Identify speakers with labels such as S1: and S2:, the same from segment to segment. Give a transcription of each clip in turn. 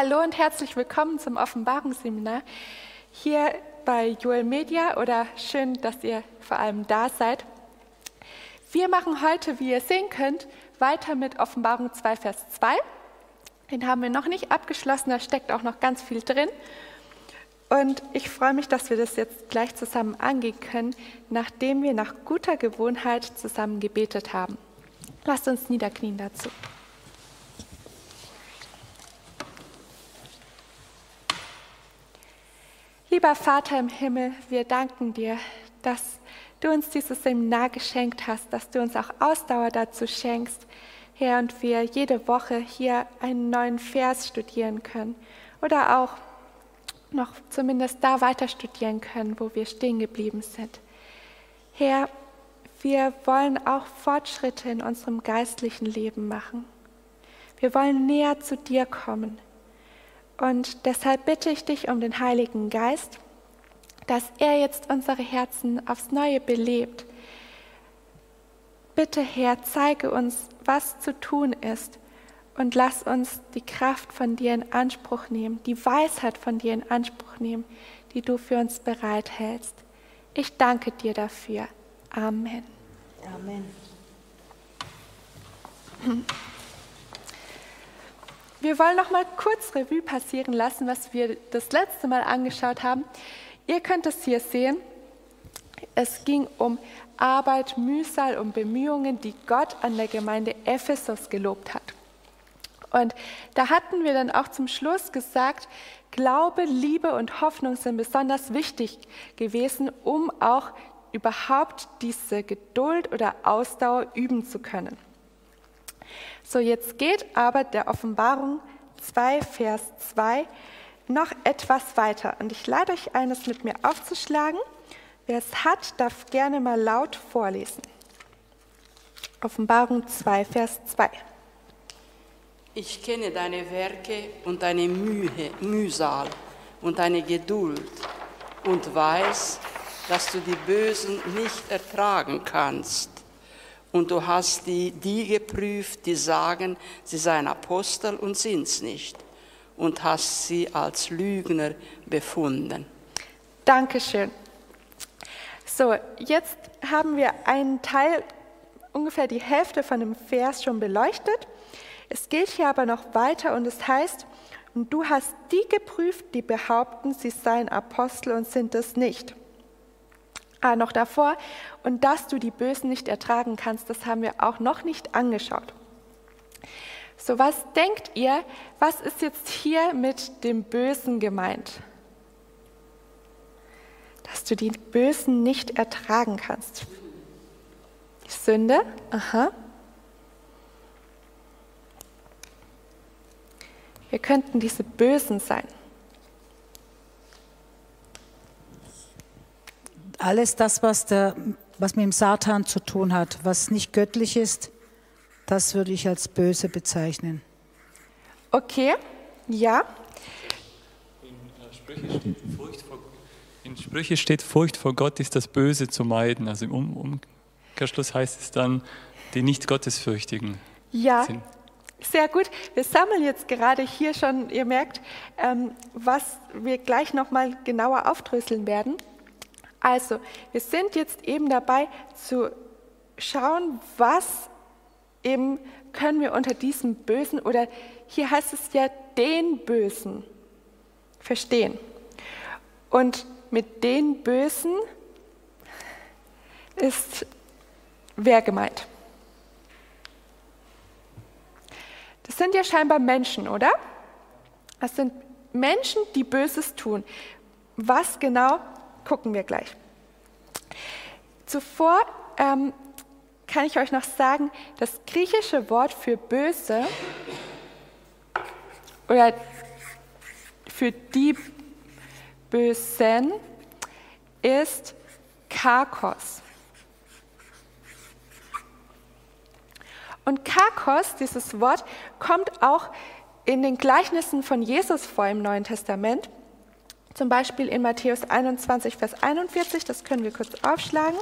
S1: Hallo und herzlich willkommen zum Offenbarungsseminar hier bei Joel Media oder schön, dass ihr vor allem da seid. Wir machen heute, wie ihr sehen könnt, weiter mit Offenbarung 2, Vers 2. Den haben wir noch nicht abgeschlossen, da steckt auch noch ganz viel drin. Und ich freue mich, dass wir das jetzt gleich zusammen angehen können, nachdem wir nach guter Gewohnheit zusammen gebetet haben. Lasst uns niederknien dazu. Lieber Vater im Himmel, wir danken dir, dass du uns dieses Seminar geschenkt hast, dass du uns auch Ausdauer dazu schenkst, Herr, und wir jede Woche hier einen neuen Vers studieren können oder auch noch zumindest da weiter studieren können, wo wir stehen geblieben sind. Herr, wir wollen auch Fortschritte in unserem geistlichen Leben machen. Wir wollen näher zu dir kommen. Und deshalb bitte ich dich um den Heiligen Geist, dass er jetzt unsere Herzen aufs Neue belebt. Bitte, Herr, zeige uns, was zu tun ist und lass uns die Kraft von dir in Anspruch nehmen, die Weisheit von dir in Anspruch nehmen, die du für uns bereithältst. Ich danke dir dafür. Amen. Amen. Wir wollen noch mal kurz Revue passieren lassen, was wir das letzte Mal angeschaut haben. Ihr könnt es hier sehen. Es ging um Arbeit, Mühsal und Bemühungen, die Gott an der Gemeinde Ephesus gelobt hat. Und da hatten wir dann auch zum Schluss gesagt, Glaube, Liebe und Hoffnung sind besonders wichtig gewesen, um auch überhaupt diese Geduld oder Ausdauer üben zu können. So, jetzt geht aber der Offenbarung 2, Vers 2 noch etwas weiter. Und ich lade euch ein, es mit mir aufzuschlagen. Wer es hat, darf gerne mal laut vorlesen. Offenbarung 2, Vers 2.
S2: Ich kenne deine Werke und deine Mühe, Mühsal und deine Geduld und weiß, dass du die Bösen nicht ertragen kannst und du hast die, die geprüft, die sagen, sie seien Apostel und sind's nicht, und hast sie als Lügner befunden.
S1: Dankeschön. So, jetzt haben wir einen Teil, ungefähr die Hälfte von dem Vers schon beleuchtet. Es geht hier aber noch weiter und es heißt, und du hast die geprüft, die behaupten, sie seien Apostel und sind es nicht ah, noch davor, und dass du die Bösen nicht ertragen kannst, das haben wir auch noch nicht angeschaut. So, was denkt ihr, was ist jetzt hier mit dem Bösen gemeint? Dass du die Bösen nicht ertragen kannst. Die Sünde, aha. Wir könnten diese Bösen sein.
S3: Alles das, was, der, was mit dem Satan zu tun hat, was nicht göttlich ist, das würde ich als böse bezeichnen.
S1: Okay, ja.
S4: In Sprüche steht, Furcht vor, in Sprüche steht, Furcht vor Gott ist das Böse zu meiden. Also im Umkehrschluss heißt es dann, die nicht Gottesfürchtigen
S1: ja. sind. Sehr gut. Wir sammeln jetzt gerade hier schon, ihr merkt, ähm, was wir gleich nochmal genauer aufdröseln werden. Also, wir sind jetzt eben dabei zu schauen, was eben können wir unter diesem Bösen oder hier heißt es ja den Bösen verstehen. Und mit den Bösen ist wer gemeint? Das sind ja scheinbar Menschen, oder? Das sind Menschen, die Böses tun. Was genau gucken wir gleich. Zuvor ähm, kann ich euch noch sagen, das griechische Wort für böse oder für die Bösen ist Kakos. Und Kakos, dieses Wort, kommt auch in den Gleichnissen von Jesus vor im Neuen Testament. Zum Beispiel in Matthäus 21, Vers 41, das können wir kurz aufschlagen.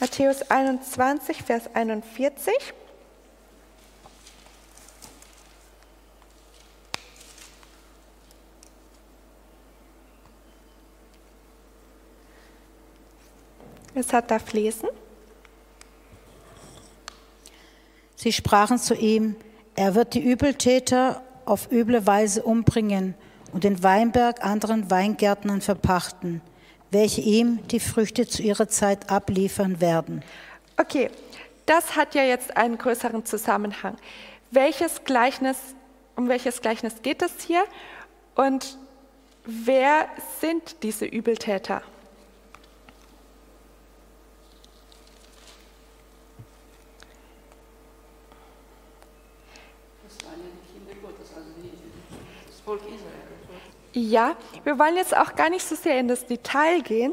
S1: Matthäus 21, Vers 41. Es hat da fließen.
S3: Sie sprachen zu ihm, er wird die Übeltäter auf üble Weise umbringen und den Weinberg anderen Weingärtnern verpachten, welche ihm die Früchte zu ihrer Zeit abliefern werden.
S1: Okay, das hat ja jetzt einen größeren Zusammenhang. Welches Gleichnis, um welches Gleichnis geht es hier und wer sind diese Übeltäter?
S2: Das waren ja die Kinder Gottes, also die, das Volk Israel.
S1: Ja, wir wollen jetzt auch gar nicht so sehr in das Detail gehen,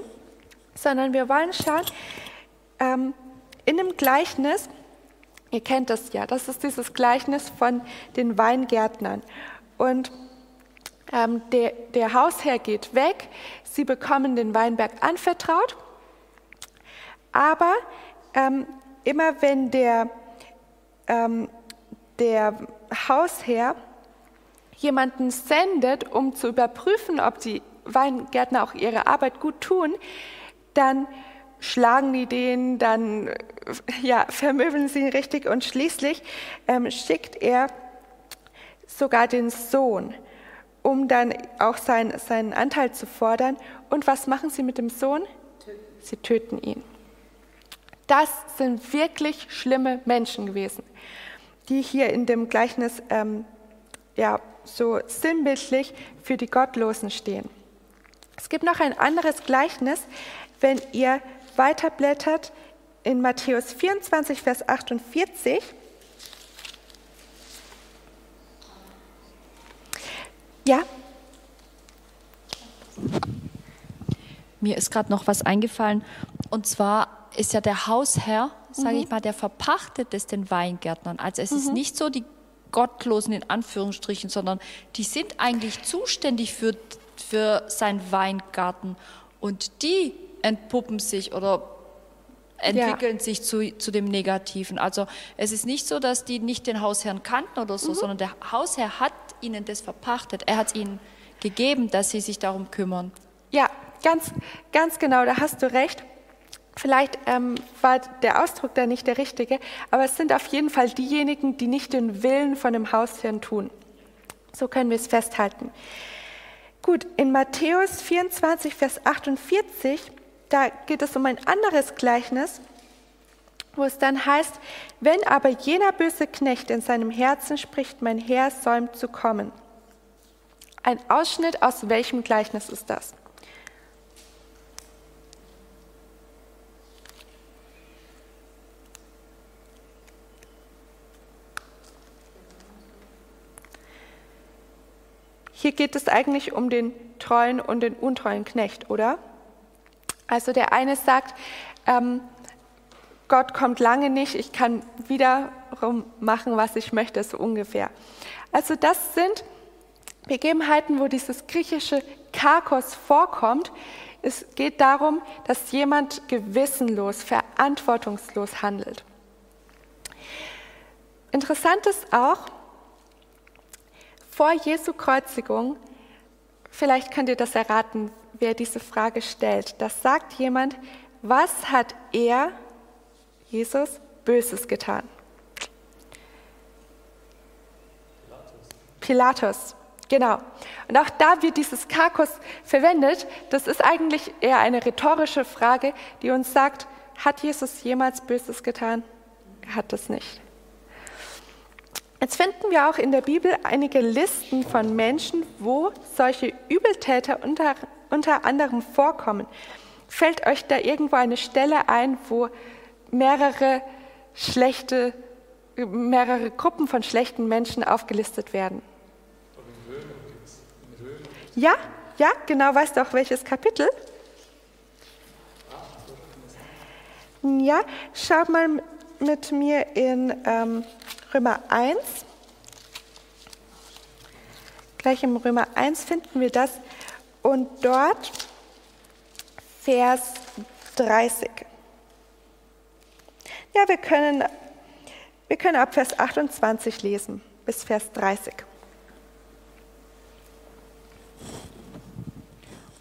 S1: sondern wir wollen schauen, ähm, in dem Gleichnis, ihr kennt das ja, das ist dieses Gleichnis von den Weingärtnern. Und ähm, der, der Hausherr geht weg, sie bekommen den Weinberg anvertraut, aber ähm, immer wenn der, ähm, der Hausherr jemanden sendet, um zu überprüfen, ob die Weingärtner auch ihre Arbeit gut tun, dann schlagen die den, dann ja, vermöbeln sie ihn richtig und schließlich ähm, schickt er sogar den Sohn, um dann auch sein, seinen Anteil zu fordern. Und was machen sie mit dem Sohn? Sie töten ihn. Das sind wirklich schlimme Menschen gewesen, die hier in dem Gleichnis ähm, ja, so sinnbildlich für die Gottlosen stehen. Es gibt noch ein anderes Gleichnis, wenn ihr weiterblättert in Matthäus 24, Vers 48. Ja,
S5: Mir ist gerade noch was eingefallen. Und zwar ist ja der Hausherr, sage ich mal, der verpachtet es den Weingärtnern. Also es ist nicht so die Gottlosen in Anführungsstrichen, sondern die sind eigentlich zuständig für, für seinen Weingarten. Und die entpuppen sich oder entwickeln sich zu, zu dem Negativen. Also es ist nicht so, dass die nicht den Hausherrn kannten oder so, sondern der Hausherr hat ihnen das verpachtet. Er hat es ihnen gegeben, dass sie sich darum kümmern.
S1: Ja, ganz, ganz genau, da hast du recht. Vielleicht ähm, war der Ausdruck da nicht der richtige, aber es sind auf jeden Fall diejenigen, die nicht den Willen von dem Hausherrn tun. So können wir es festhalten. Gut, in Matthäus 24, Vers 48, da geht es um ein anderes Gleichnis, wo es dann heißt, wenn aber jener böse Knecht in seinem Herzen spricht, mein Herr säumt zu kommen. Ein Ausschnitt aus welchem Gleichnis ist das? Hier geht es eigentlich um den treuen und den untreuen Knecht, oder? Also der eine sagt, ähm, Gott kommt lange nicht, ich kann wiederum machen, was ich möchte, so ungefähr. Also das sind Begebenheiten, wo dieses griechische Kakos vorkommt. Es geht darum, dass jemand gewissenlos, verantwortungslos handelt. Interessant ist auch, vor Jesu Kreuzigung, vielleicht könnt ihr das erraten, wer diese Frage stellt. Das sagt jemand, was hat er, Jesus, Böses getan? Pilatus, genau. Und auch da wird dieses Kakos verwendet. Das ist eigentlich eher eine rhetorische Frage, die uns sagt, hat Jesus jemals Böses getan? Er hat das nicht. Jetzt finden wir auch in der Bibel einige Listen von Menschen, wo solche Übeltäter unter, unter anderem vorkommen. Fällt euch da irgendwo eine Stelle ein, wo mehrere schlechte, mehrere Gruppen von schlechten Menschen aufgelistet werden? Ja, ja, genau, weißt du auch welches Kapitel? Ja, schau mal mit mir in ähm, Römer 1. Gleich im Römer 1 finden wir das und dort Vers 30. Ja, wir können, wir können ab Vers 28 lesen bis Vers 30.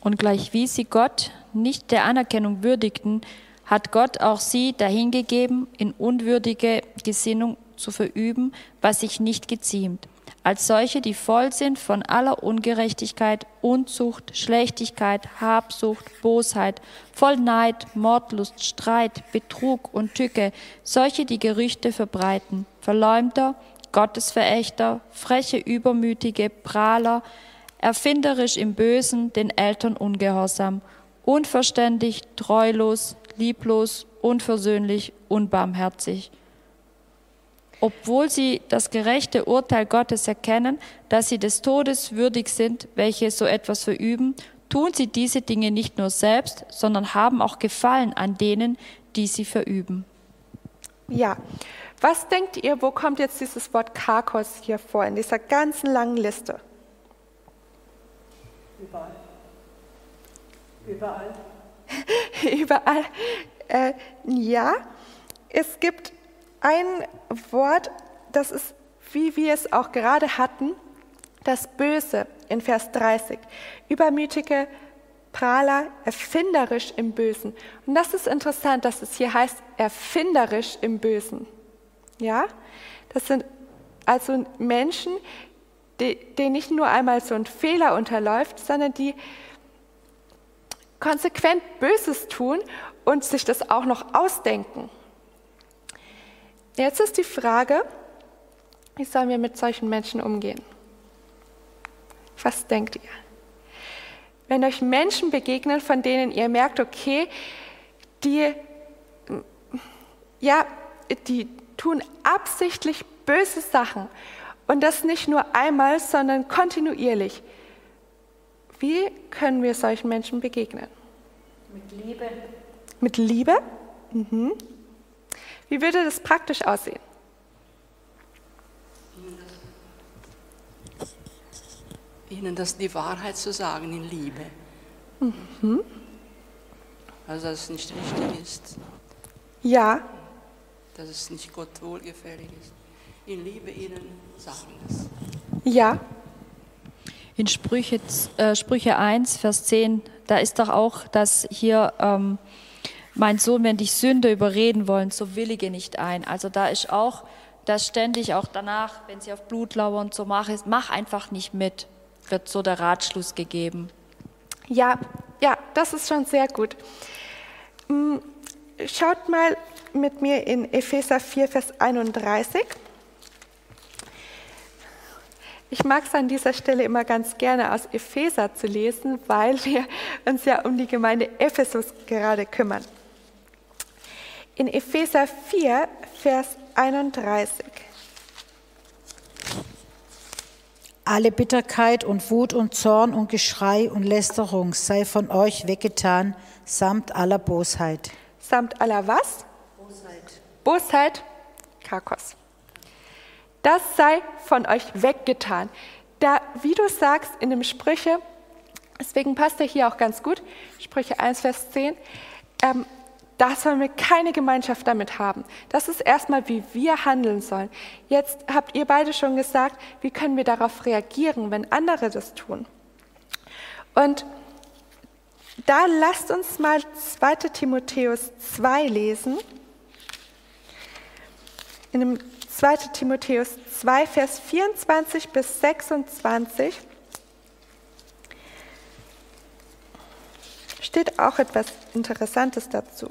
S5: Und gleich wie sie Gott nicht der Anerkennung würdigten, hat Gott auch sie dahingegeben, in unwürdige Gesinnung zu verüben, was sich nicht geziemt, als solche, die voll sind von aller Ungerechtigkeit, Unzucht, Schlechtigkeit, Habsucht, Bosheit, voll Neid, Mordlust, Streit, Betrug und Tücke, solche, die Gerüchte verbreiten, Verleumder, Gottesverächter, freche, übermütige, Prahler, erfinderisch im Bösen, den Eltern ungehorsam, unverständig, treulos, lieblos, unversöhnlich, unbarmherzig. Obwohl sie das gerechte Urteil Gottes erkennen, dass sie des Todes würdig sind, welche so etwas verüben, tun sie diese Dinge nicht nur selbst, sondern haben auch Gefallen an denen, die sie verüben.
S1: Ja, was denkt ihr, wo kommt jetzt dieses Wort Karkos hier vor, in dieser ganzen langen Liste?
S3: Überall. Überall.
S1: Überall. Äh, ja, es gibt ein Wort, das ist, wie wir es auch gerade hatten, das Böse in Vers 30. Übermütige Prahler, erfinderisch im Bösen. Und das ist interessant, dass es hier heißt, erfinderisch im Bösen. Ja, das sind also Menschen, denen nicht nur einmal so ein Fehler unterläuft, sondern die konsequent Böses tun und sich das auch noch ausdenken. Jetzt ist die Frage, wie sollen wir mit solchen Menschen umgehen? Was denkt ihr? Wenn euch Menschen begegnen, von denen ihr merkt, okay, die, ja, die tun absichtlich böse Sachen und das nicht nur einmal, sondern kontinuierlich. Wie können wir solchen Menschen begegnen?
S3: Mit Liebe.
S1: Mit Liebe? Mhm. Wie würde das praktisch aussehen?
S2: Ihnen das die Wahrheit zu sagen in Liebe.
S1: Mhm.
S2: Also, dass es nicht richtig ist.
S1: Ja.
S2: Dass es nicht Gott wohlgefällig ist. In Liebe Ihnen sagen das.
S1: Ja.
S5: In Sprüche, äh, Sprüche 1, Vers 10, da ist doch auch, dass hier ähm, mein Sohn, wenn dich Sünde überreden wollen, so willige nicht ein. Also da ist auch, dass ständig auch danach, wenn sie auf Blut lauern, so mach, ist, mach einfach nicht mit, wird so der Ratschluss gegeben.
S1: Ja, ja, das ist schon sehr gut. Hm, schaut mal mit mir in Epheser 4, Vers 31. Ich mag es an dieser Stelle immer ganz gerne aus Epheser zu lesen, weil wir uns ja um die Gemeinde Ephesus gerade kümmern. In Epheser 4, Vers 31.
S3: Alle Bitterkeit und Wut und Zorn und Geschrei und Lästerung sei von euch weggetan, samt aller Bosheit.
S1: Samt aller was?
S3: Bosheit.
S1: Bosheit, Karkos. Das sei von euch weggetan. Da, wie du sagst in dem Sprüche, deswegen passt er hier auch ganz gut, Sprüche 1, Vers 10, ähm, da sollen wir keine Gemeinschaft damit haben. Das ist erstmal, wie wir handeln sollen. Jetzt habt ihr beide schon gesagt, wie können wir darauf reagieren, wenn andere das tun. Und da lasst uns mal 2 Timotheus 2 lesen. In dem 2 Timotheus 2, Vers 24 bis 26 steht auch etwas Interessantes dazu.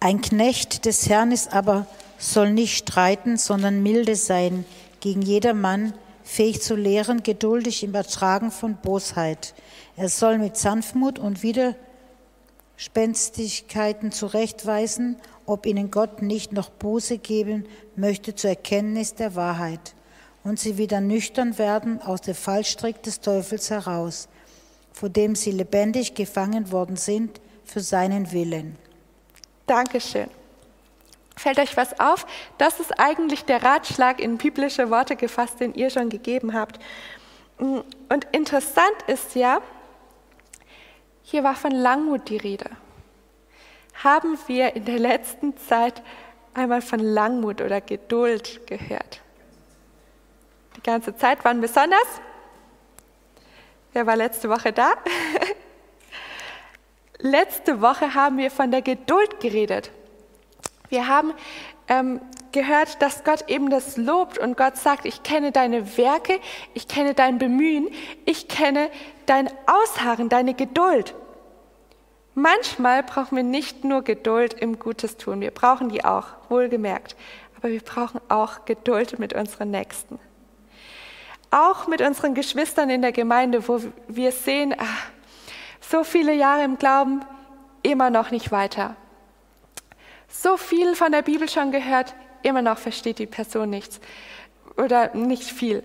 S3: Ein Knecht des Herrn ist aber, soll nicht streiten, sondern milde sein, gegen jedermann, fähig zu lehren, geduldig im Ertragen von Bosheit. Er soll mit Sanftmut und Widerspenstigkeiten zurechtweisen ob ihnen Gott nicht noch Buße geben möchte zur Erkenntnis der Wahrheit und sie wieder nüchtern werden aus dem Fallstrick des Teufels heraus, vor dem sie lebendig gefangen worden sind für seinen Willen.
S1: Dankeschön. Fällt euch was auf? Das ist eigentlich der Ratschlag in biblische Worte gefasst, den ihr schon gegeben habt. Und interessant ist ja, hier war von Langmut die Rede haben wir in der letzten Zeit einmal von Langmut oder Geduld gehört. Die ganze Zeit, wann besonders? Wer war letzte Woche da? Letzte Woche haben wir von der Geduld geredet. Wir haben ähm, gehört, dass Gott eben das lobt und Gott sagt, ich kenne deine Werke, ich kenne dein Bemühen, ich kenne dein Ausharren, deine Geduld. Manchmal brauchen wir nicht nur Geduld im Gutes tun, wir brauchen die auch, wohlgemerkt, aber wir brauchen auch Geduld mit unseren Nächsten. Auch mit unseren Geschwistern in der Gemeinde, wo wir sehen, ach, so viele Jahre im Glauben, immer noch nicht weiter. So viel von der Bibel schon gehört, immer noch versteht die Person nichts oder nicht viel.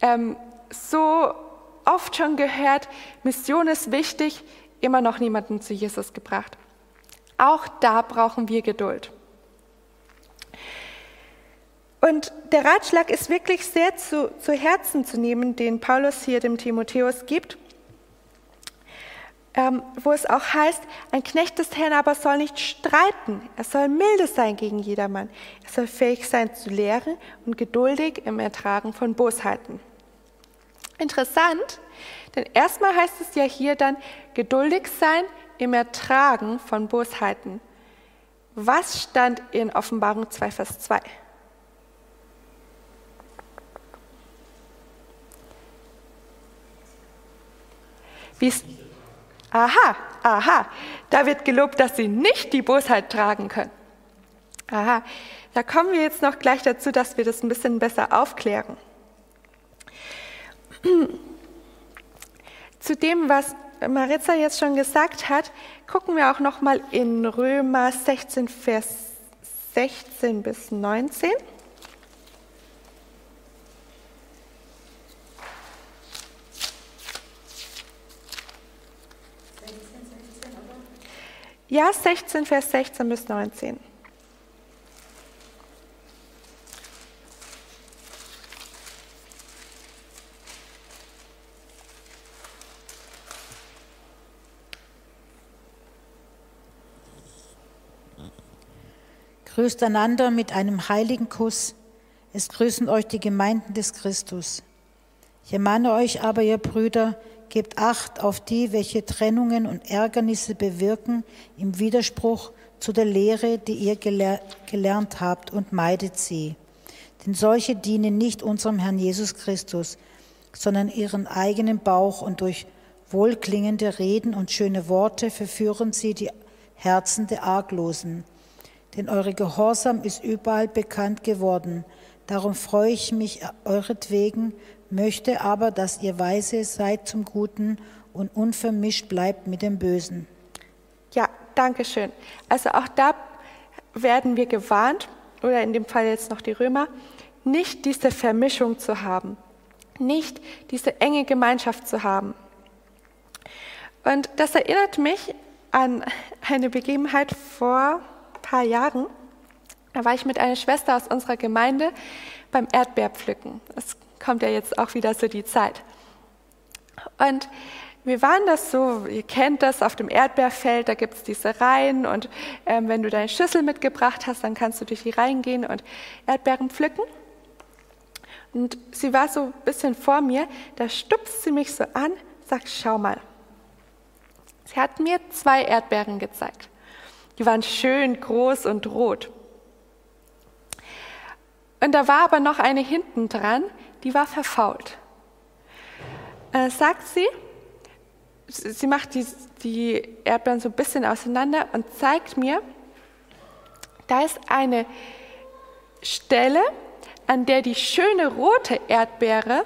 S1: Ähm, so oft schon gehört, Mission ist wichtig, immer noch niemanden zu Jesus gebracht. Auch da brauchen wir Geduld. Und der Ratschlag ist wirklich sehr zu, zu Herzen zu nehmen, den Paulus hier dem Timotheus gibt, ähm, wo es auch heißt, ein Knecht des Herrn aber soll nicht streiten, er soll milde sein gegen jedermann, er soll fähig sein zu lehren und geduldig im Ertragen von Bosheiten. Interessant, denn erstmal heißt es ja hier dann geduldig sein im Ertragen von Bosheiten. Was stand in Offenbarung 2, Vers 2? Wie's, aha, aha, da wird gelobt, dass sie nicht die Bosheit tragen können. Aha, da kommen wir jetzt noch gleich dazu, dass wir das ein bisschen besser aufklären. Zu dem, was Maritza jetzt schon gesagt hat, gucken wir auch noch mal in Römer 16, Vers 16 bis 19. Ja, 16, Vers 16 bis 19.
S3: Grüßt einander mit einem heiligen Kuss. Es grüßen euch die Gemeinden des Christus. Ich ermahne euch aber, ihr Brüder, Gebt Acht auf die, welche Trennungen und Ärgernisse bewirken im Widerspruch zu der Lehre, die ihr gelernt habt, und meidet sie. Denn solche dienen nicht unserem Herrn Jesus Christus, sondern ihren eigenen Bauch und durch wohlklingende Reden und schöne Worte verführen sie die Herzen der Arglosen. Denn eure Gehorsam ist überall bekannt geworden. Darum freue ich mich euretwegen möchte aber, dass ihr weise seid zum Guten und unvermischt bleibt mit dem Bösen.
S1: Ja, danke schön. Also auch da werden wir gewarnt, oder in dem Fall jetzt noch die Römer, nicht diese Vermischung zu haben, nicht diese enge Gemeinschaft zu haben. Und das erinnert mich an eine Begebenheit vor ein paar Jahren. Da war ich mit einer Schwester aus unserer Gemeinde beim Erdbeerpflücken. Das kommt ja jetzt auch wieder so die Zeit. Und wir waren das so, ihr kennt das, auf dem Erdbeerfeld, da gibt es diese Reihen und ähm, wenn du deine Schüssel mitgebracht hast, dann kannst du durch die Reihen gehen und Erdbeeren pflücken. Und sie war so ein bisschen vor mir, da stupst sie mich so an, sagt, schau mal. Sie hat mir zwei Erdbeeren gezeigt. Die waren schön groß und rot. Und da war aber noch eine hinten dran, die war verfault. Äh, sagt sie, sie macht die, die Erdbeeren so ein bisschen auseinander und zeigt mir, da ist eine Stelle, an der die schöne rote Erdbeere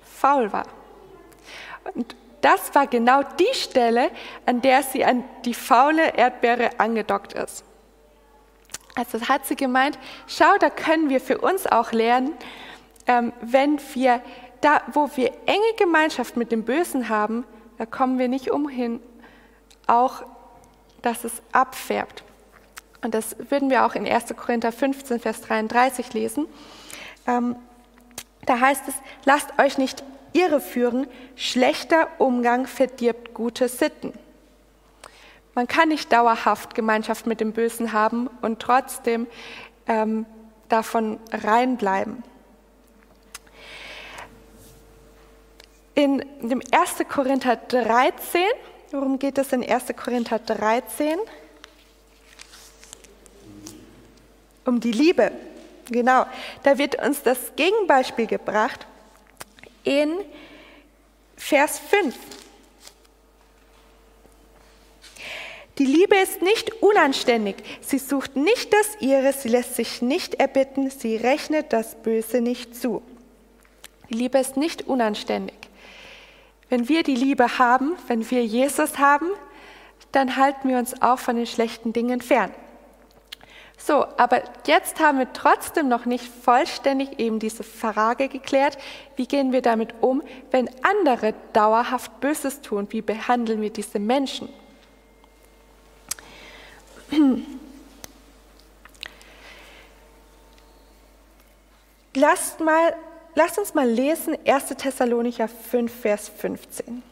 S1: faul war. Und das war genau die Stelle, an der sie an die faule Erdbeere angedockt ist. Also hat sie gemeint, schau, da können wir für uns auch lernen, wenn wir da, wo wir enge Gemeinschaft mit dem Bösen haben, da kommen wir nicht umhin, auch, dass es abfärbt. Und das würden wir auch in 1. Korinther 15, Vers 33 lesen. Ähm, da heißt es, lasst euch nicht irreführen, schlechter Umgang verdirbt gute Sitten. Man kann nicht dauerhaft Gemeinschaft mit dem Bösen haben und trotzdem ähm, davon reinbleiben. In dem 1. Korinther 13, Worum geht es in 1. Korinther 13? Um die Liebe. Genau. Da wird uns das Gegenbeispiel gebracht in Vers 5. Die Liebe ist nicht unanständig. Sie sucht nicht das Ihre, sie lässt sich nicht erbitten, sie rechnet das Böse nicht zu. Die Liebe ist nicht unanständig. Wenn wir die Liebe haben, wenn wir Jesus haben, dann halten wir uns auch von den schlechten Dingen fern. So, aber jetzt haben wir trotzdem noch nicht vollständig eben diese Frage geklärt, wie gehen wir damit um, wenn andere dauerhaft Böses tun, wie behandeln wir diese Menschen? Lasst, mal, lasst uns mal lesen 1. Thessalonicher 5, Vers 15.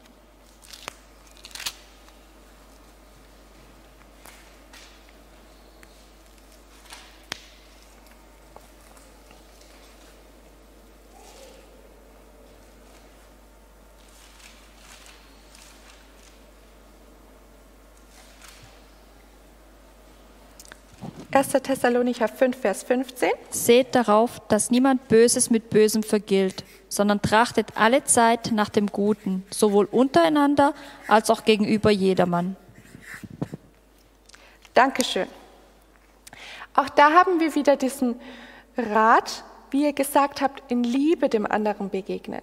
S1: 1. Thessalonicher 5, Vers 15.
S5: Seht darauf, dass niemand Böses mit Bösem vergilt, sondern trachtet alle Zeit nach dem Guten, sowohl untereinander als auch gegenüber jedermann.
S1: Dankeschön. Auch da haben wir wieder diesen Rat, wie ihr gesagt habt, in Liebe dem anderen begegnen.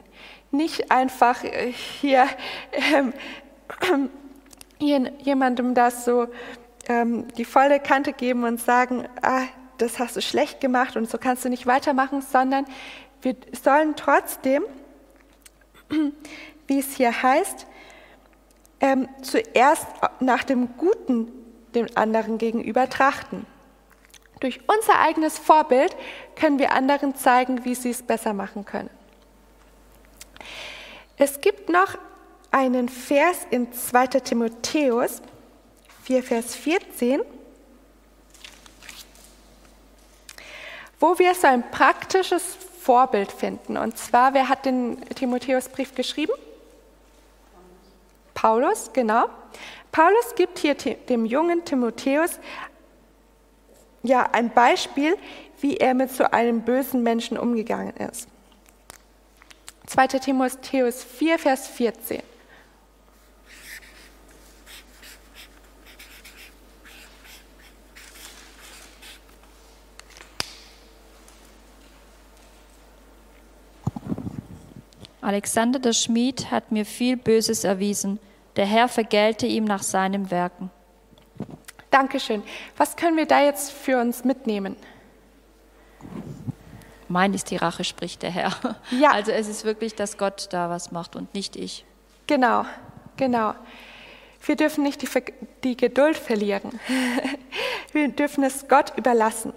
S1: Nicht einfach äh, hier ähm, jemandem das so ähm, die volle Kante geben und sagen, ah, das hast du schlecht gemacht und so kannst du nicht weitermachen, sondern wir sollen trotzdem, wie es hier heißt, ähm, zuerst nach dem Guten dem anderen gegenüber trachten. Durch unser eigenes Vorbild können wir anderen zeigen, wie sie es besser machen können. Es gibt noch einen Vers in 2 Timotheus, 4, Vers 14, wo wir so ein praktisches Vorbild finden. Und zwar, wer hat den Timotheusbrief geschrieben? Paulus, genau. Paulus gibt hier dem jungen Timotheus ja ein Beispiel, wie er mit so einem bösen Menschen umgegangen ist. 2. Timotheus 4, Vers 14.
S5: Alexander der Schmied hat mir viel Böses erwiesen. Der Herr vergelte ihm nach seinen Werken.
S1: Dankeschön. Was können wir da jetzt für uns mitnehmen?
S5: Mein ist die Rache, spricht der Herr.
S1: Ja.
S5: Also es ist wirklich, dass Gott da was macht und nicht ich.
S1: Genau, genau. Wir dürfen nicht die, die Geduld verlieren. Wir dürfen es Gott überlassen.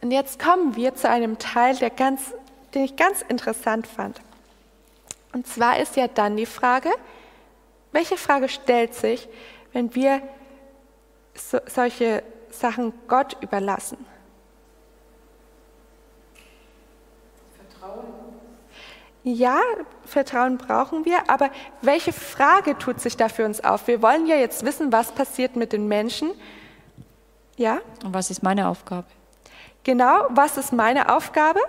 S1: Und jetzt kommen wir zu einem Teil, der ganz, den ich ganz interessant fand. Und zwar ist ja dann die Frage, welche Frage stellt sich, wenn wir so, solche Sachen Gott überlassen? Vertrauen. Ja, Vertrauen brauchen wir, aber welche Frage tut sich da für uns auf? Wir wollen ja jetzt wissen, was passiert mit den Menschen. Ja?
S5: Und was ist meine Aufgabe?
S1: Genau, was ist meine Aufgabe?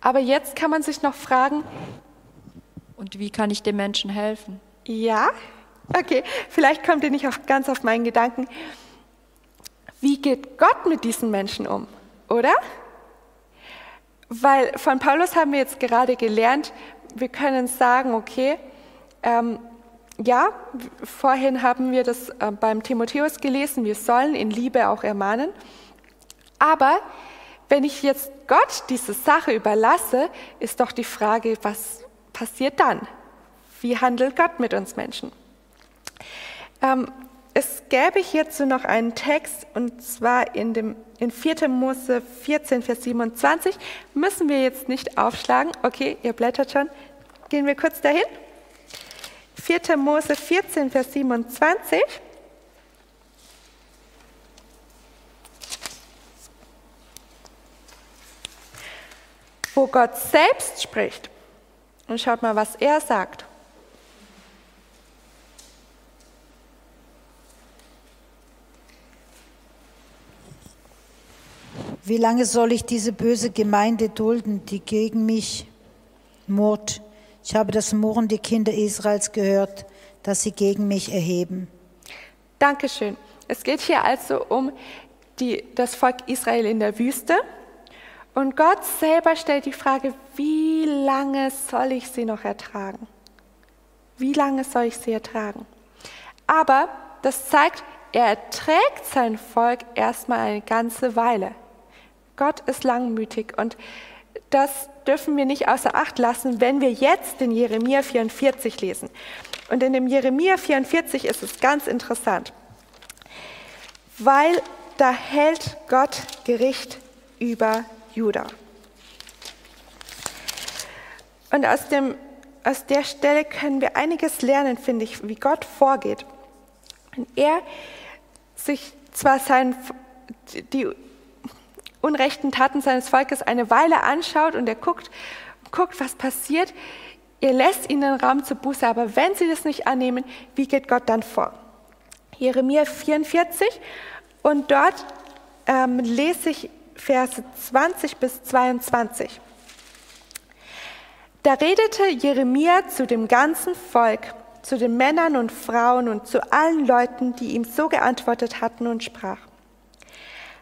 S1: Aber jetzt kann man sich noch fragen,
S5: und wie kann ich den Menschen helfen?
S1: Ja, okay, vielleicht kommt ihr nicht auf, ganz auf meinen Gedanken. Wie geht Gott mit diesen Menschen um, oder? Weil von Paulus haben wir jetzt gerade gelernt, wir können sagen, okay, ähm, ja, vorhin haben wir das äh, beim Timotheus gelesen, wir sollen in Liebe auch ermahnen, aber wenn ich jetzt Gott diese Sache überlasse, ist doch die Frage, was passiert dann? Wie handelt Gott mit uns Menschen? Ähm, es gäbe hierzu noch einen Text, und zwar in, dem, in 4. Mose 14, Vers 27. Müssen wir jetzt nicht aufschlagen. Okay, ihr blättert schon. Gehen wir kurz dahin. 4. Mose 14, Vers 27. wo Gott selbst spricht. Und schaut mal, was er sagt.
S3: Wie lange soll ich diese böse Gemeinde dulden, die gegen mich murrt? Ich habe das Murren der Kinder Israels gehört, dass sie gegen mich erheben.
S1: Dankeschön. Es geht hier also um die, das Volk Israel in der Wüste. Und Gott selber stellt die Frage, wie lange soll ich sie noch ertragen? Wie lange soll ich sie ertragen? Aber das zeigt, er erträgt sein Volk erstmal eine ganze Weile. Gott ist langmütig und das dürfen wir nicht außer Acht lassen, wenn wir jetzt den Jeremia 44 lesen. Und in dem Jeremia 44 ist es ganz interessant, weil da hält Gott Gericht über Juda. Und aus, dem, aus der Stelle können wir einiges lernen, finde ich, wie Gott vorgeht. Und er sich zwar sein, die unrechten Taten seines Volkes eine Weile anschaut und er guckt, guckt, was passiert, er lässt ihnen Raum zur Buße, aber wenn sie das nicht annehmen, wie geht Gott dann vor? Jeremia 44 und dort ähm, lese ich Verse 20 bis 22. Da redete Jeremia zu dem ganzen Volk, zu den Männern und Frauen und zu allen Leuten, die ihm so geantwortet hatten und sprach.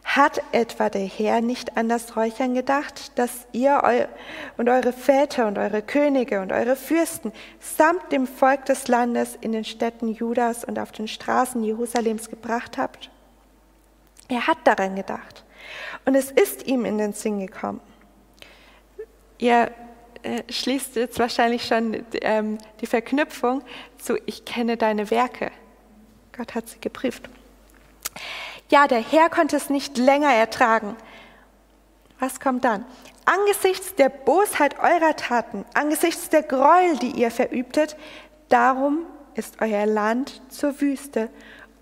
S1: Hat etwa der Herr nicht an das Räuchern gedacht, dass ihr und eure Väter und eure Könige und eure Fürsten samt dem Volk des Landes in den Städten Judas und auf den Straßen Jerusalems gebracht habt? Er hat daran gedacht und es ist ihm in den Sinn gekommen. Ihr äh, schließt jetzt wahrscheinlich schon ähm, die Verknüpfung zu Ich kenne deine Werke. Gott hat sie geprüft. Ja, der Herr konnte es nicht länger ertragen. Was kommt dann? Angesichts der Bosheit eurer Taten, angesichts der Gräuel, die ihr verübtet, darum ist euer Land zur Wüste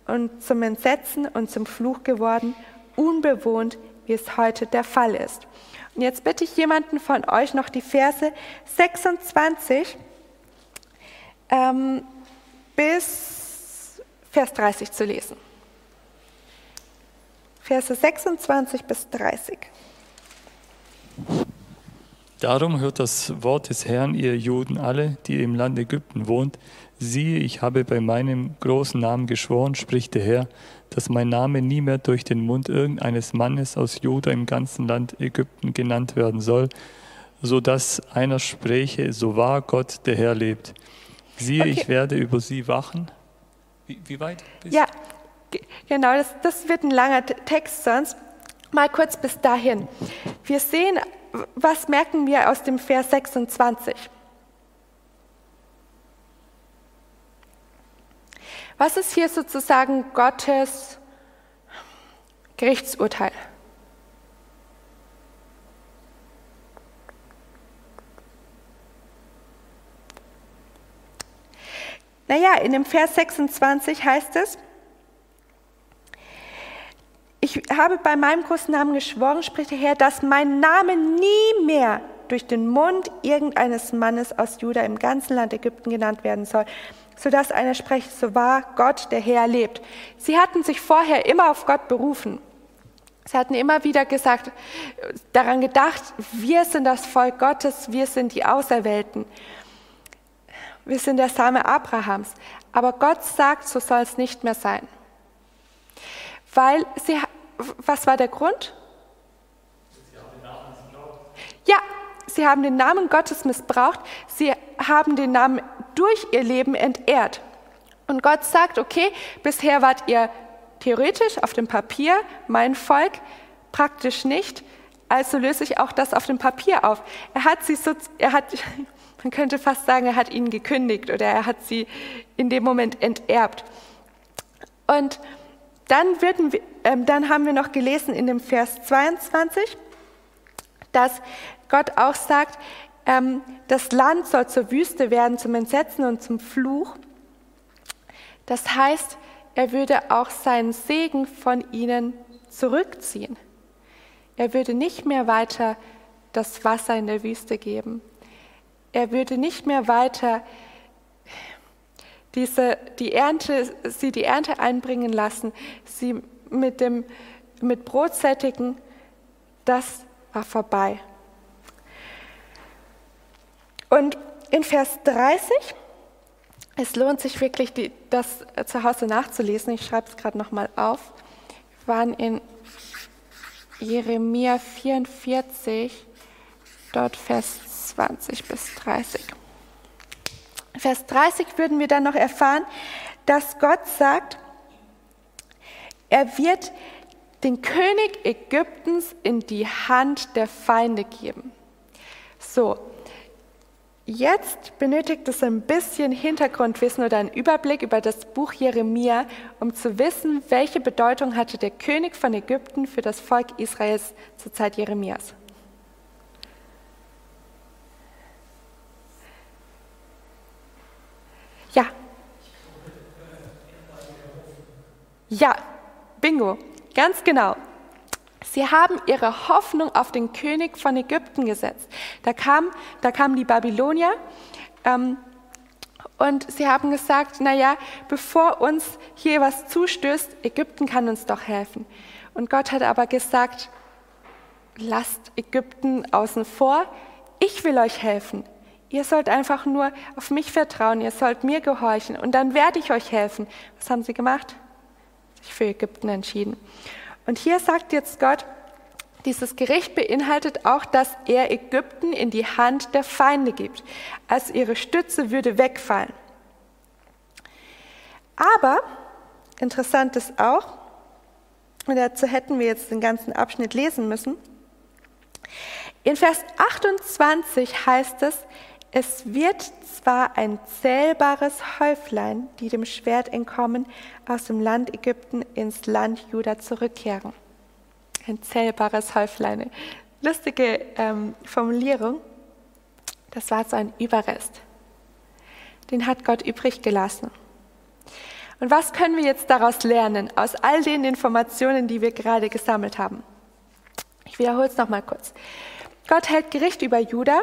S1: und zum Entsetzen und zum Fluch geworden, unbewohnt, wie es heute der Fall ist. Und jetzt bitte ich jemanden von euch noch die Verse 26 ähm, bis Vers 30 zu lesen. Verse 26 bis 30.
S4: Darum hört das Wort des Herrn, ihr Juden alle, die im Land Ägypten wohnt. Siehe, ich habe bei meinem großen Namen geschworen, spricht der Herr, dass mein Name nie mehr durch den Mund irgendeines Mannes aus Juda im ganzen Land Ägypten genannt werden soll, so dass einer spräche, so wahr Gott der Herr lebt. Siehe, okay. ich werde über sie wachen.
S1: Wie, wie weit? ja, Genau, das, das wird ein langer Text sonst. Mal kurz bis dahin. Wir sehen, was merken wir aus dem Vers 26? Was ist hier sozusagen Gottes Gerichtsurteil? Naja, in dem Vers 26 heißt es, ich habe bei meinem großen Namen geschworen, spricht der Herr, dass mein Name nie mehr durch den Mund irgendeines Mannes aus Juda im ganzen Land Ägypten genannt werden soll, sodass einer spricht, so wahr Gott, der Herr, lebt. Sie hatten sich vorher immer auf Gott berufen. Sie hatten immer wieder gesagt, daran gedacht, wir sind das Volk Gottes, wir sind die Auserwählten. Wir sind der Same Abrahams. Aber Gott sagt, so soll es nicht mehr sein. Weil sie was war der Grund? Ja, sie haben den Namen Gottes missbraucht. Sie haben den Namen durch ihr Leben entehrt. Und Gott sagt, okay, bisher wart ihr theoretisch auf dem Papier mein Volk, praktisch nicht. Also löse ich auch das auf dem Papier auf. Er hat sie so, er hat, man könnte fast sagen, er hat ihnen gekündigt oder er hat sie in dem Moment enterbt. Und dann, werden, ähm, dann haben wir noch gelesen in dem Vers 22, dass Gott auch sagt, ähm, das Land soll zur Wüste werden, zum Entsetzen und zum Fluch. Das heißt, er würde auch seinen Segen von ihnen zurückziehen. Er würde nicht mehr weiter das Wasser in der Wüste geben. Er würde nicht mehr weiter diese, die Ernte, sie die Ernte einbringen lassen, sie mit, dem, mit Brot sättigen, das war vorbei. Und in Vers 30, es lohnt sich wirklich, die, das zu Hause nachzulesen. Ich schreibe es gerade nochmal auf. Waren in Jeremia 44, dort Vers 20 bis 30. Vers 30 würden wir dann noch erfahren, dass Gott sagt, er wird den König Ägyptens in die Hand der Feinde geben. So, jetzt benötigt es ein bisschen Hintergrundwissen oder einen Überblick über das Buch Jeremia, um zu wissen, welche Bedeutung hatte der König von Ägypten für das Volk Israels zur Zeit Jeremias. Ja. Ja, bingo, ganz genau. Sie haben ihre Hoffnung auf den König von Ägypten gesetzt. Da, kam, da kamen die Babylonier ähm, und sie haben gesagt, naja, bevor uns hier was zustößt, Ägypten kann uns doch helfen. Und Gott hat aber gesagt, lasst Ägypten außen vor, ich will euch helfen. Ihr sollt einfach nur auf mich vertrauen, ihr sollt mir gehorchen und dann werde ich euch helfen. Was haben sie gemacht? Sich für Ägypten entschieden. Und hier sagt jetzt Gott, dieses Gericht beinhaltet auch, dass er Ägypten in die Hand der Feinde gibt. Also ihre Stütze würde wegfallen. Aber interessant ist auch, und dazu hätten wir jetzt den ganzen Abschnitt lesen müssen, in Vers 28 heißt es, es wird zwar ein zählbares Häuflein, die dem Schwert entkommen, aus dem Land Ägypten ins Land Juda zurückkehren. Ein zählbares Häuflein. Lustige ähm, Formulierung. Das war so ein Überrest. Den hat Gott übrig gelassen. Und was können wir jetzt daraus lernen, aus all den Informationen, die wir gerade gesammelt haben? Ich wiederhole es nochmal kurz. Gott hält Gericht über Juda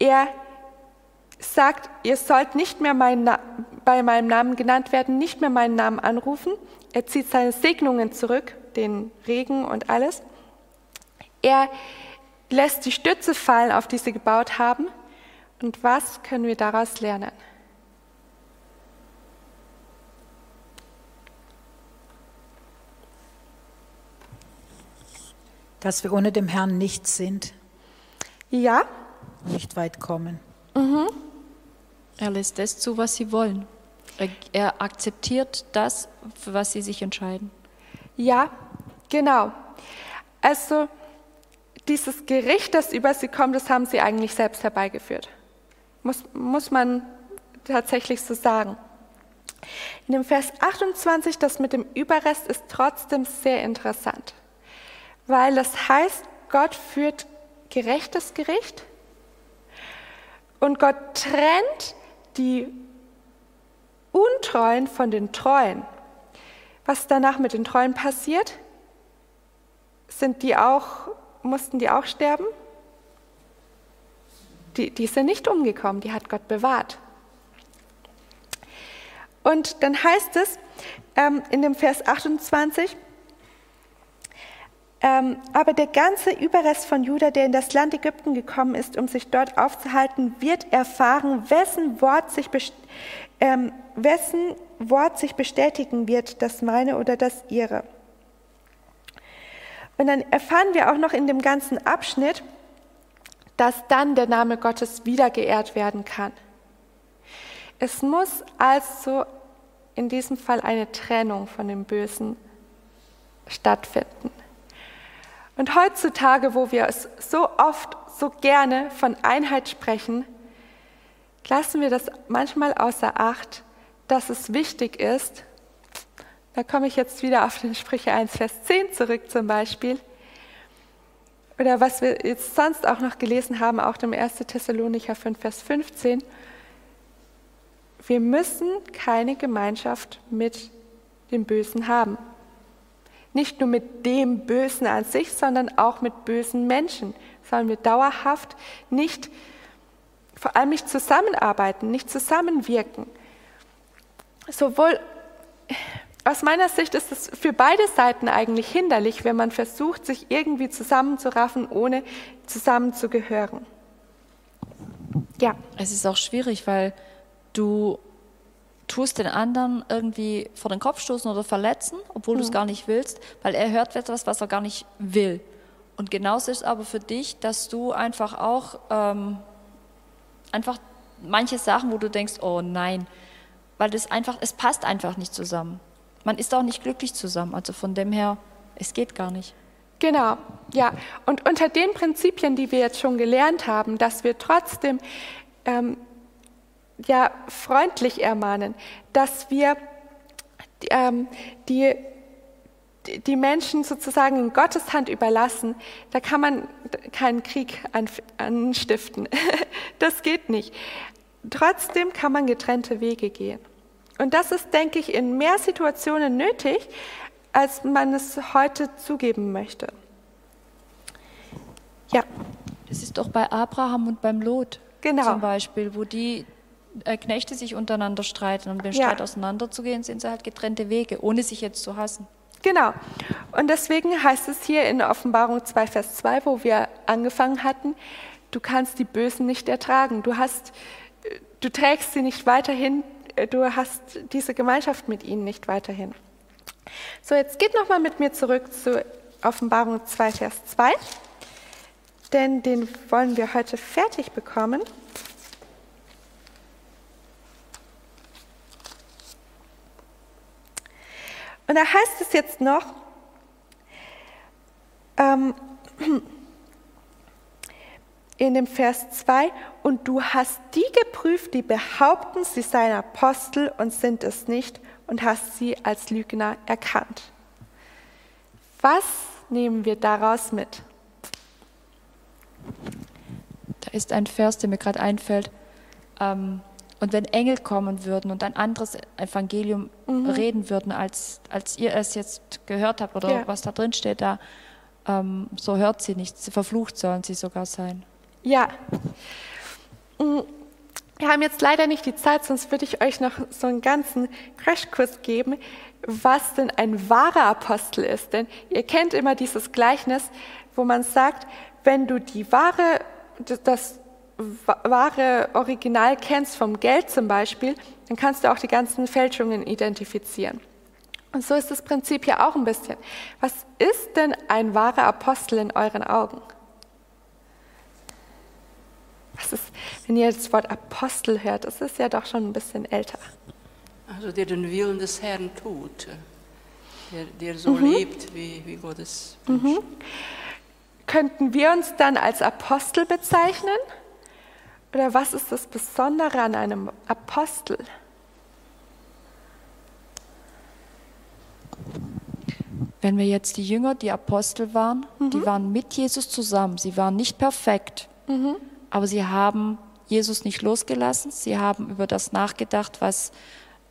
S1: er sagt, ihr sollt nicht mehr mein bei meinem Namen genannt werden, nicht mehr meinen Namen anrufen. Er zieht seine Segnungen zurück, den Regen und alles. Er lässt die Stütze fallen, auf die sie gebaut haben. Und was können wir daraus lernen?
S3: Dass wir ohne dem Herrn nichts sind.
S1: Ja,
S3: nicht weit kommen.
S5: Mhm. Er lässt das zu, was sie wollen. Er, er akzeptiert das, für was sie sich entscheiden.
S1: Ja, genau. Also dieses Gericht, das über sie kommt, das haben sie eigentlich selbst herbeigeführt. Muss, muss man tatsächlich so sagen. In dem Vers 28, das mit dem Überrest, ist trotzdem sehr interessant, weil das heißt, Gott führt gerechtes Gericht und Gott trennt die Untreuen von den Treuen. Was danach mit den Treuen passiert? Sind die auch, mussten die auch sterben? Die, die sind nicht umgekommen, die hat Gott bewahrt. Und dann heißt es ähm, in dem Vers 28, ähm, aber der ganze Überrest von Juda, der in das Land Ägypten gekommen ist, um sich dort aufzuhalten, wird erfahren, wessen Wort sich, ähm, wessen Wort sich bestätigen wird, das meine oder das ihre. Und dann erfahren wir auch noch in dem ganzen Abschnitt, dass dann der Name Gottes wieder geehrt werden kann. Es muss also in diesem Fall eine Trennung von dem Bösen stattfinden. Und heutzutage, wo wir es so oft, so gerne von Einheit sprechen, lassen wir das manchmal außer Acht, dass es wichtig ist, da komme ich jetzt wieder auf den Sprüche 1, Vers 10 zurück zum Beispiel, oder was wir jetzt sonst auch noch gelesen haben, auch dem 1. Thessalonicher 5, Vers 15, wir müssen keine Gemeinschaft mit dem Bösen haben. Nicht nur mit dem Bösen an sich, sondern auch mit bösen Menschen. Sollen wir dauerhaft nicht, vor allem nicht zusammenarbeiten, nicht zusammenwirken. Sowohl aus meiner Sicht ist es für beide Seiten eigentlich hinderlich, wenn man versucht, sich irgendwie zusammenzuraffen, ohne zusammenzugehören. Ja.
S5: Es ist auch schwierig, weil du tust den anderen irgendwie vor den Kopf stoßen oder verletzen, obwohl du es gar nicht willst, weil er hört etwas, was er gar nicht will. Und genauso ist es aber für dich, dass du einfach auch ähm, einfach manche Sachen, wo du denkst, oh nein, weil das einfach, es passt einfach nicht zusammen. Man ist auch nicht glücklich zusammen. Also von dem her, es geht gar nicht.
S1: Genau, ja. Und unter den Prinzipien, die wir jetzt schon gelernt haben, dass wir trotzdem ähm, ja, freundlich ermahnen, dass wir ähm, die, die Menschen sozusagen in Gottes Hand überlassen, da kann man keinen Krieg anstiften. Das geht nicht. Trotzdem kann man getrennte Wege gehen. Und das ist, denke ich, in mehr Situationen nötig, als man es heute zugeben möchte.
S5: Ja. Das ist doch bei Abraham und beim Lot
S1: genau.
S5: zum Beispiel, wo die äh, Knechte sich untereinander streiten und beim Streit ja. auseinanderzugehen, sind sie halt getrennte Wege, ohne sich jetzt zu hassen.
S1: Genau. Und deswegen heißt es hier in Offenbarung 2, Vers 2, wo wir angefangen hatten, du kannst die Bösen nicht ertragen. Du, hast, du trägst sie nicht weiterhin, du hast diese Gemeinschaft mit ihnen nicht weiterhin. So, jetzt geht nochmal mit mir zurück zu Offenbarung 2, Vers 2 denn den wollen wir heute fertig bekommen. Und da heißt es jetzt noch, ähm, in dem Vers 2, und du hast die geprüft, die behaupten, sie seien Apostel und sind es nicht, und hast sie als Lügner erkannt. Was nehmen wir daraus mit?
S5: Da ist ein Vers, der mir gerade einfällt. Ähm, und wenn Engel kommen würden und ein anderes Evangelium mhm. reden würden, als, als ihr es jetzt gehört habt oder ja. was da drin steht, da, ähm, so hört sie nicht. Verflucht sollen sie sogar sein.
S1: Ja. Mm, wir haben jetzt leider nicht die Zeit, sonst würde ich euch noch so einen ganzen Crashkurs geben, was denn ein wahrer Apostel ist. Denn ihr kennt immer dieses Gleichnis, wo man sagt, wenn du die wahre, das wahre Original kennst vom Geld zum Beispiel, dann kannst du auch die ganzen Fälschungen identifizieren. Und so ist das Prinzip hier auch ein bisschen. Was ist denn ein wahrer Apostel in euren Augen? Was ist, wenn ihr das Wort Apostel hört, das ist ja doch schon ein bisschen älter.
S2: Also der den Willen des Herrn tut, der, der so mhm. lebt, wie, wie Gott es wünscht. Mhm.
S1: Könnten wir uns dann als Apostel bezeichnen? Oder was ist das Besondere an einem Apostel?
S5: Wenn wir jetzt die Jünger, die Apostel waren, mhm. die waren mit Jesus zusammen. Sie waren nicht perfekt, mhm. aber sie haben Jesus nicht losgelassen. Sie haben über das nachgedacht, was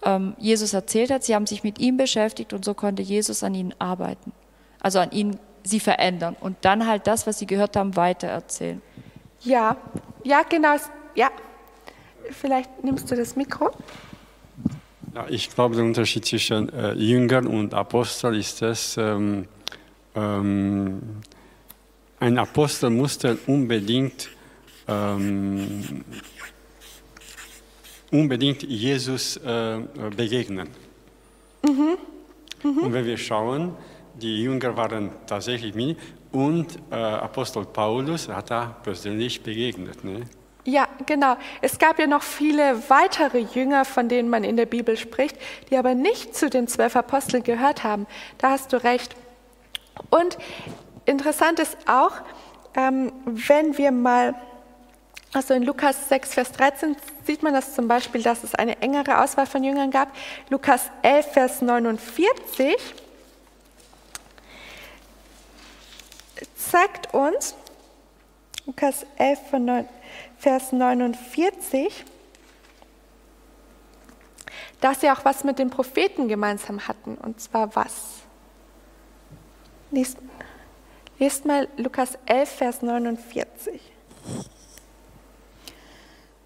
S5: ähm, Jesus erzählt hat. Sie haben sich mit ihm beschäftigt und so konnte Jesus an ihnen arbeiten. Also an ihnen sie verändern und dann halt das, was sie gehört haben, weitererzählen.
S1: Ja, ja, genau. Ja, vielleicht nimmst du das Mikro.
S6: Ja, ich glaube, der Unterschied zwischen äh, Jüngern und Apostel ist dass ähm, ähm, ein Apostel musste unbedingt ähm, unbedingt Jesus äh, begegnen. Mhm. Mhm. Und wenn wir schauen, die Jünger waren tatsächlich mini und äh, Apostel Paulus hat da persönlich begegnet. Ne?
S1: Ja, genau. Es gab ja noch viele weitere Jünger, von denen man in der Bibel spricht, die aber nicht zu den zwölf Aposteln gehört haben. Da hast du recht. Und interessant ist auch, ähm, wenn wir mal, also in Lukas 6, Vers 13 sieht man das zum Beispiel, dass es eine engere Auswahl von Jüngern gab. Lukas 11, Vers 49 sagt uns, Lukas 11, Vers 49, dass sie auch was mit den Propheten gemeinsam hatten. Und zwar was? Lest, lest mal Lukas 11, Vers 49.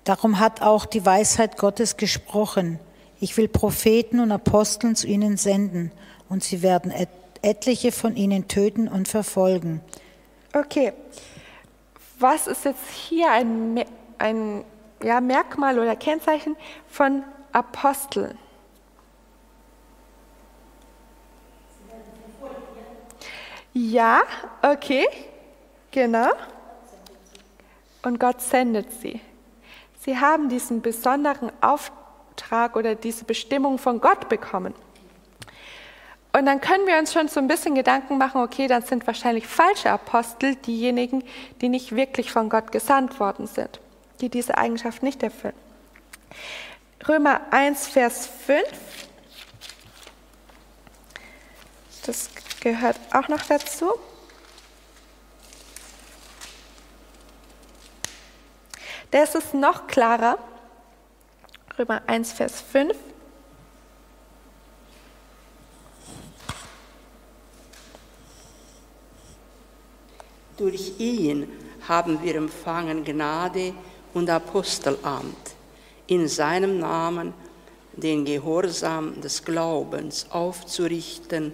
S3: Darum hat auch die Weisheit Gottes gesprochen. Ich will Propheten und Aposteln zu ihnen senden, und sie werden et etliche von ihnen töten und verfolgen.
S1: Okay, was ist jetzt hier ein, ein ja, Merkmal oder Kennzeichen von Aposteln? Ja, okay, genau. Und Gott sendet sie. Sie haben diesen besonderen Auftrag oder diese Bestimmung von Gott bekommen. Und dann können wir uns schon so ein bisschen Gedanken machen, okay, dann sind wahrscheinlich falsche Apostel diejenigen, die nicht wirklich von Gott gesandt worden sind, die diese Eigenschaft nicht erfüllen. Römer 1, Vers 5. Das gehört auch noch dazu. Das ist noch klarer. Römer 1, Vers 5.
S2: Durch ihn haben wir empfangen Gnade und Apostelamt, in seinem Namen den Gehorsam des Glaubens aufzurichten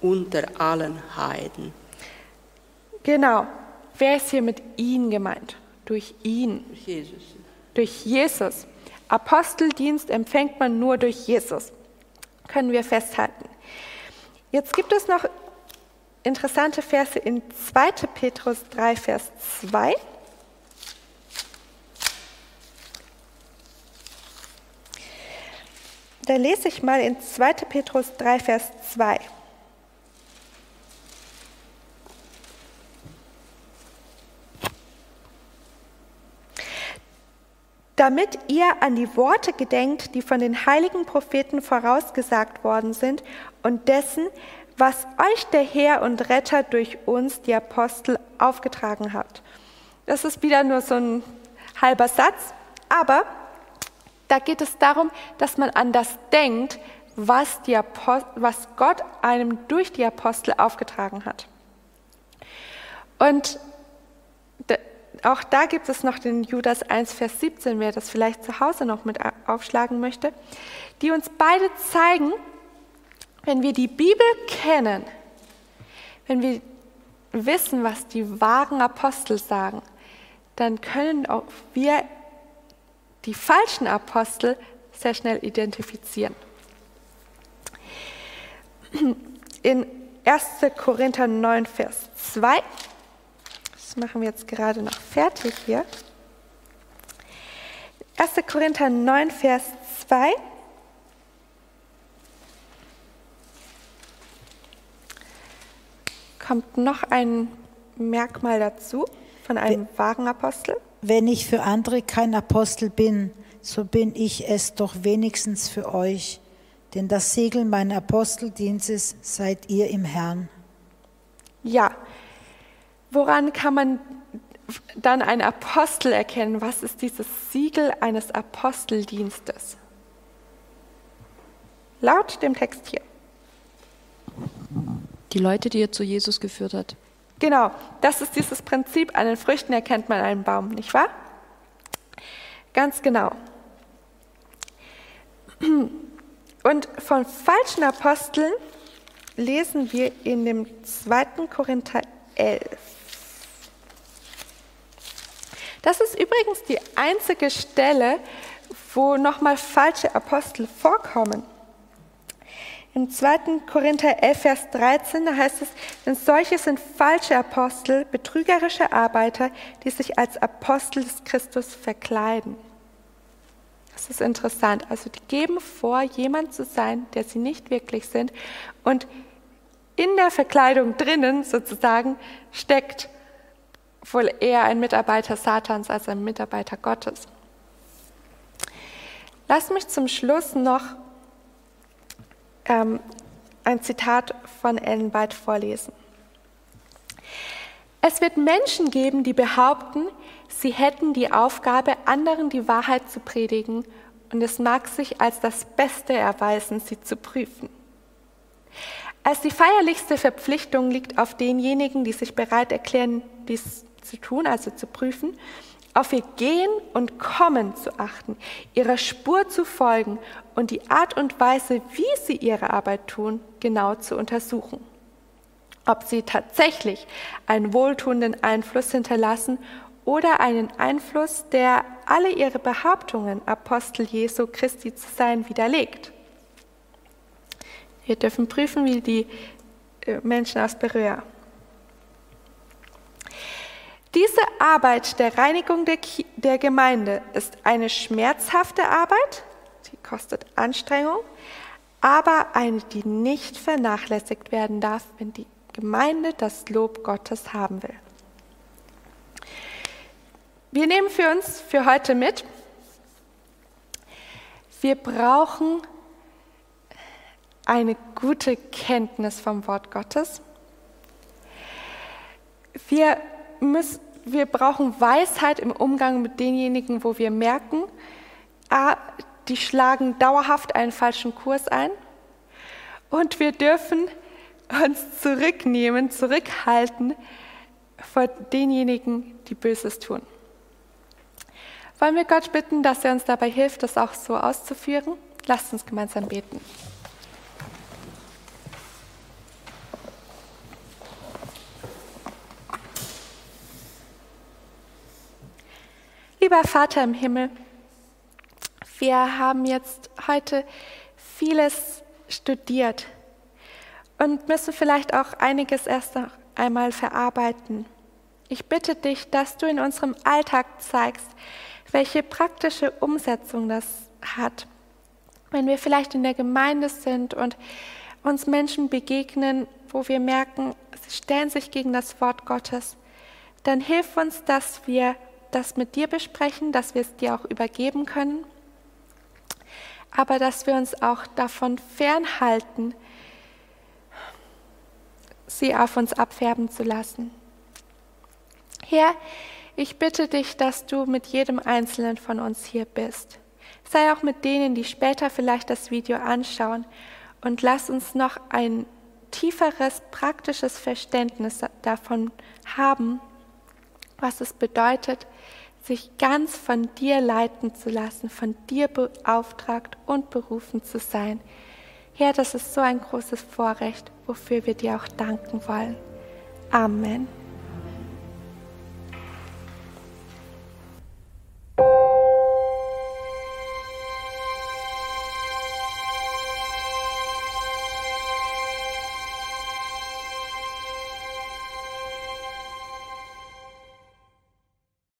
S2: unter allen Heiden.
S1: Genau. Wer ist hier mit ihn gemeint? Durch ihn,
S2: Jesus.
S1: durch Jesus. Aposteldienst empfängt man nur durch Jesus. Können wir festhalten. Jetzt gibt es noch interessante Verse in 2. Petrus 3, Vers 2. Da lese ich mal in 2. Petrus 3, Vers 2. damit ihr an die Worte gedenkt, die von den heiligen Propheten vorausgesagt worden sind und dessen, was euch der Herr und Retter durch uns, die Apostel, aufgetragen hat. Das ist wieder nur so ein halber Satz, aber da geht es darum, dass man an das denkt, was, was Gott einem durch die Apostel aufgetragen hat. Und auch da gibt es noch den Judas 1, Vers 17, wer das vielleicht zu Hause noch mit aufschlagen möchte, die uns beide zeigen, wenn wir die Bibel kennen, wenn wir wissen, was die wahren Apostel sagen, dann können auch wir die falschen Apostel sehr schnell identifizieren. In 1. Korinther 9, Vers 2 machen wir jetzt gerade noch fertig hier. 1. Korinther 9, Vers 2. Kommt noch ein Merkmal dazu von einem wahren Apostel.
S3: Wenn ich für andere kein Apostel bin, so bin ich es doch wenigstens für euch. Denn das Segel meines Aposteldienstes seid ihr im Herrn.
S1: Ja, Woran kann man dann einen Apostel erkennen? Was ist dieses Siegel eines Aposteldienstes? Laut dem Text hier.
S5: Die Leute, die er zu Jesus geführt hat.
S1: Genau, das ist dieses Prinzip, an den Früchten erkennt man einen Baum, nicht wahr? Ganz genau. Und von falschen Aposteln lesen wir in dem 2. Korinther 11. Das ist übrigens die einzige Stelle, wo nochmal falsche Apostel vorkommen. Im 2. Korinther 11, Vers 13, da heißt es, denn solche sind falsche Apostel, betrügerische Arbeiter, die sich als Apostel des Christus verkleiden. Das ist interessant. Also die geben vor, jemand zu sein, der sie nicht wirklich sind. Und in der Verkleidung drinnen sozusagen steckt wohl eher ein Mitarbeiter Satans als ein Mitarbeiter Gottes. Lass mich zum Schluss noch ähm, ein Zitat von Ellen White vorlesen. Es wird Menschen geben, die behaupten, sie hätten die Aufgabe, anderen die Wahrheit zu predigen, und es mag sich als das Beste erweisen, sie zu prüfen. Als die feierlichste Verpflichtung liegt auf denjenigen, die sich bereit erklären, dies zu tun, also zu prüfen, auf ihr Gehen und Kommen zu achten, ihrer Spur zu folgen und die Art und Weise, wie sie ihre Arbeit tun, genau zu untersuchen. Ob sie tatsächlich einen wohltuenden Einfluss hinterlassen oder einen Einfluss, der alle ihre Behauptungen, Apostel Jesu Christi zu sein, widerlegt. Wir dürfen prüfen, wie die äh, Menschen aus Berührer. Diese Arbeit der Reinigung der, der Gemeinde ist eine schmerzhafte Arbeit, die kostet Anstrengung, aber eine, die nicht vernachlässigt werden darf, wenn die Gemeinde das Lob Gottes haben will. Wir nehmen für uns für heute mit, wir brauchen eine gute Kenntnis vom Wort Gottes. Wir, müssen, wir brauchen Weisheit im Umgang mit denjenigen, wo wir merken, ah, die schlagen dauerhaft einen falschen Kurs ein. Und wir dürfen uns zurücknehmen, zurückhalten vor denjenigen, die Böses tun. Wollen wir Gott bitten, dass er uns dabei hilft, das auch so auszuführen? Lasst uns gemeinsam beten. Lieber Vater im Himmel, wir haben jetzt heute vieles studiert und müssen vielleicht auch einiges erst noch einmal verarbeiten. Ich bitte dich, dass du in unserem Alltag zeigst, welche praktische Umsetzung das hat. Wenn wir vielleicht in der Gemeinde sind und uns Menschen begegnen, wo wir merken, sie stellen sich gegen das Wort Gottes, dann hilf uns, dass wir das mit dir besprechen, dass wir es dir auch übergeben können, aber dass wir uns auch davon fernhalten, sie auf uns abfärben zu lassen. Herr, ich bitte dich, dass du mit jedem Einzelnen von uns hier bist. Sei auch mit denen, die später vielleicht das Video anschauen und lass uns noch ein tieferes praktisches Verständnis davon haben, was es bedeutet, sich ganz von dir leiten zu lassen, von dir beauftragt und berufen zu sein. Herr, das ist so ein großes Vorrecht, wofür wir dir auch danken wollen. Amen.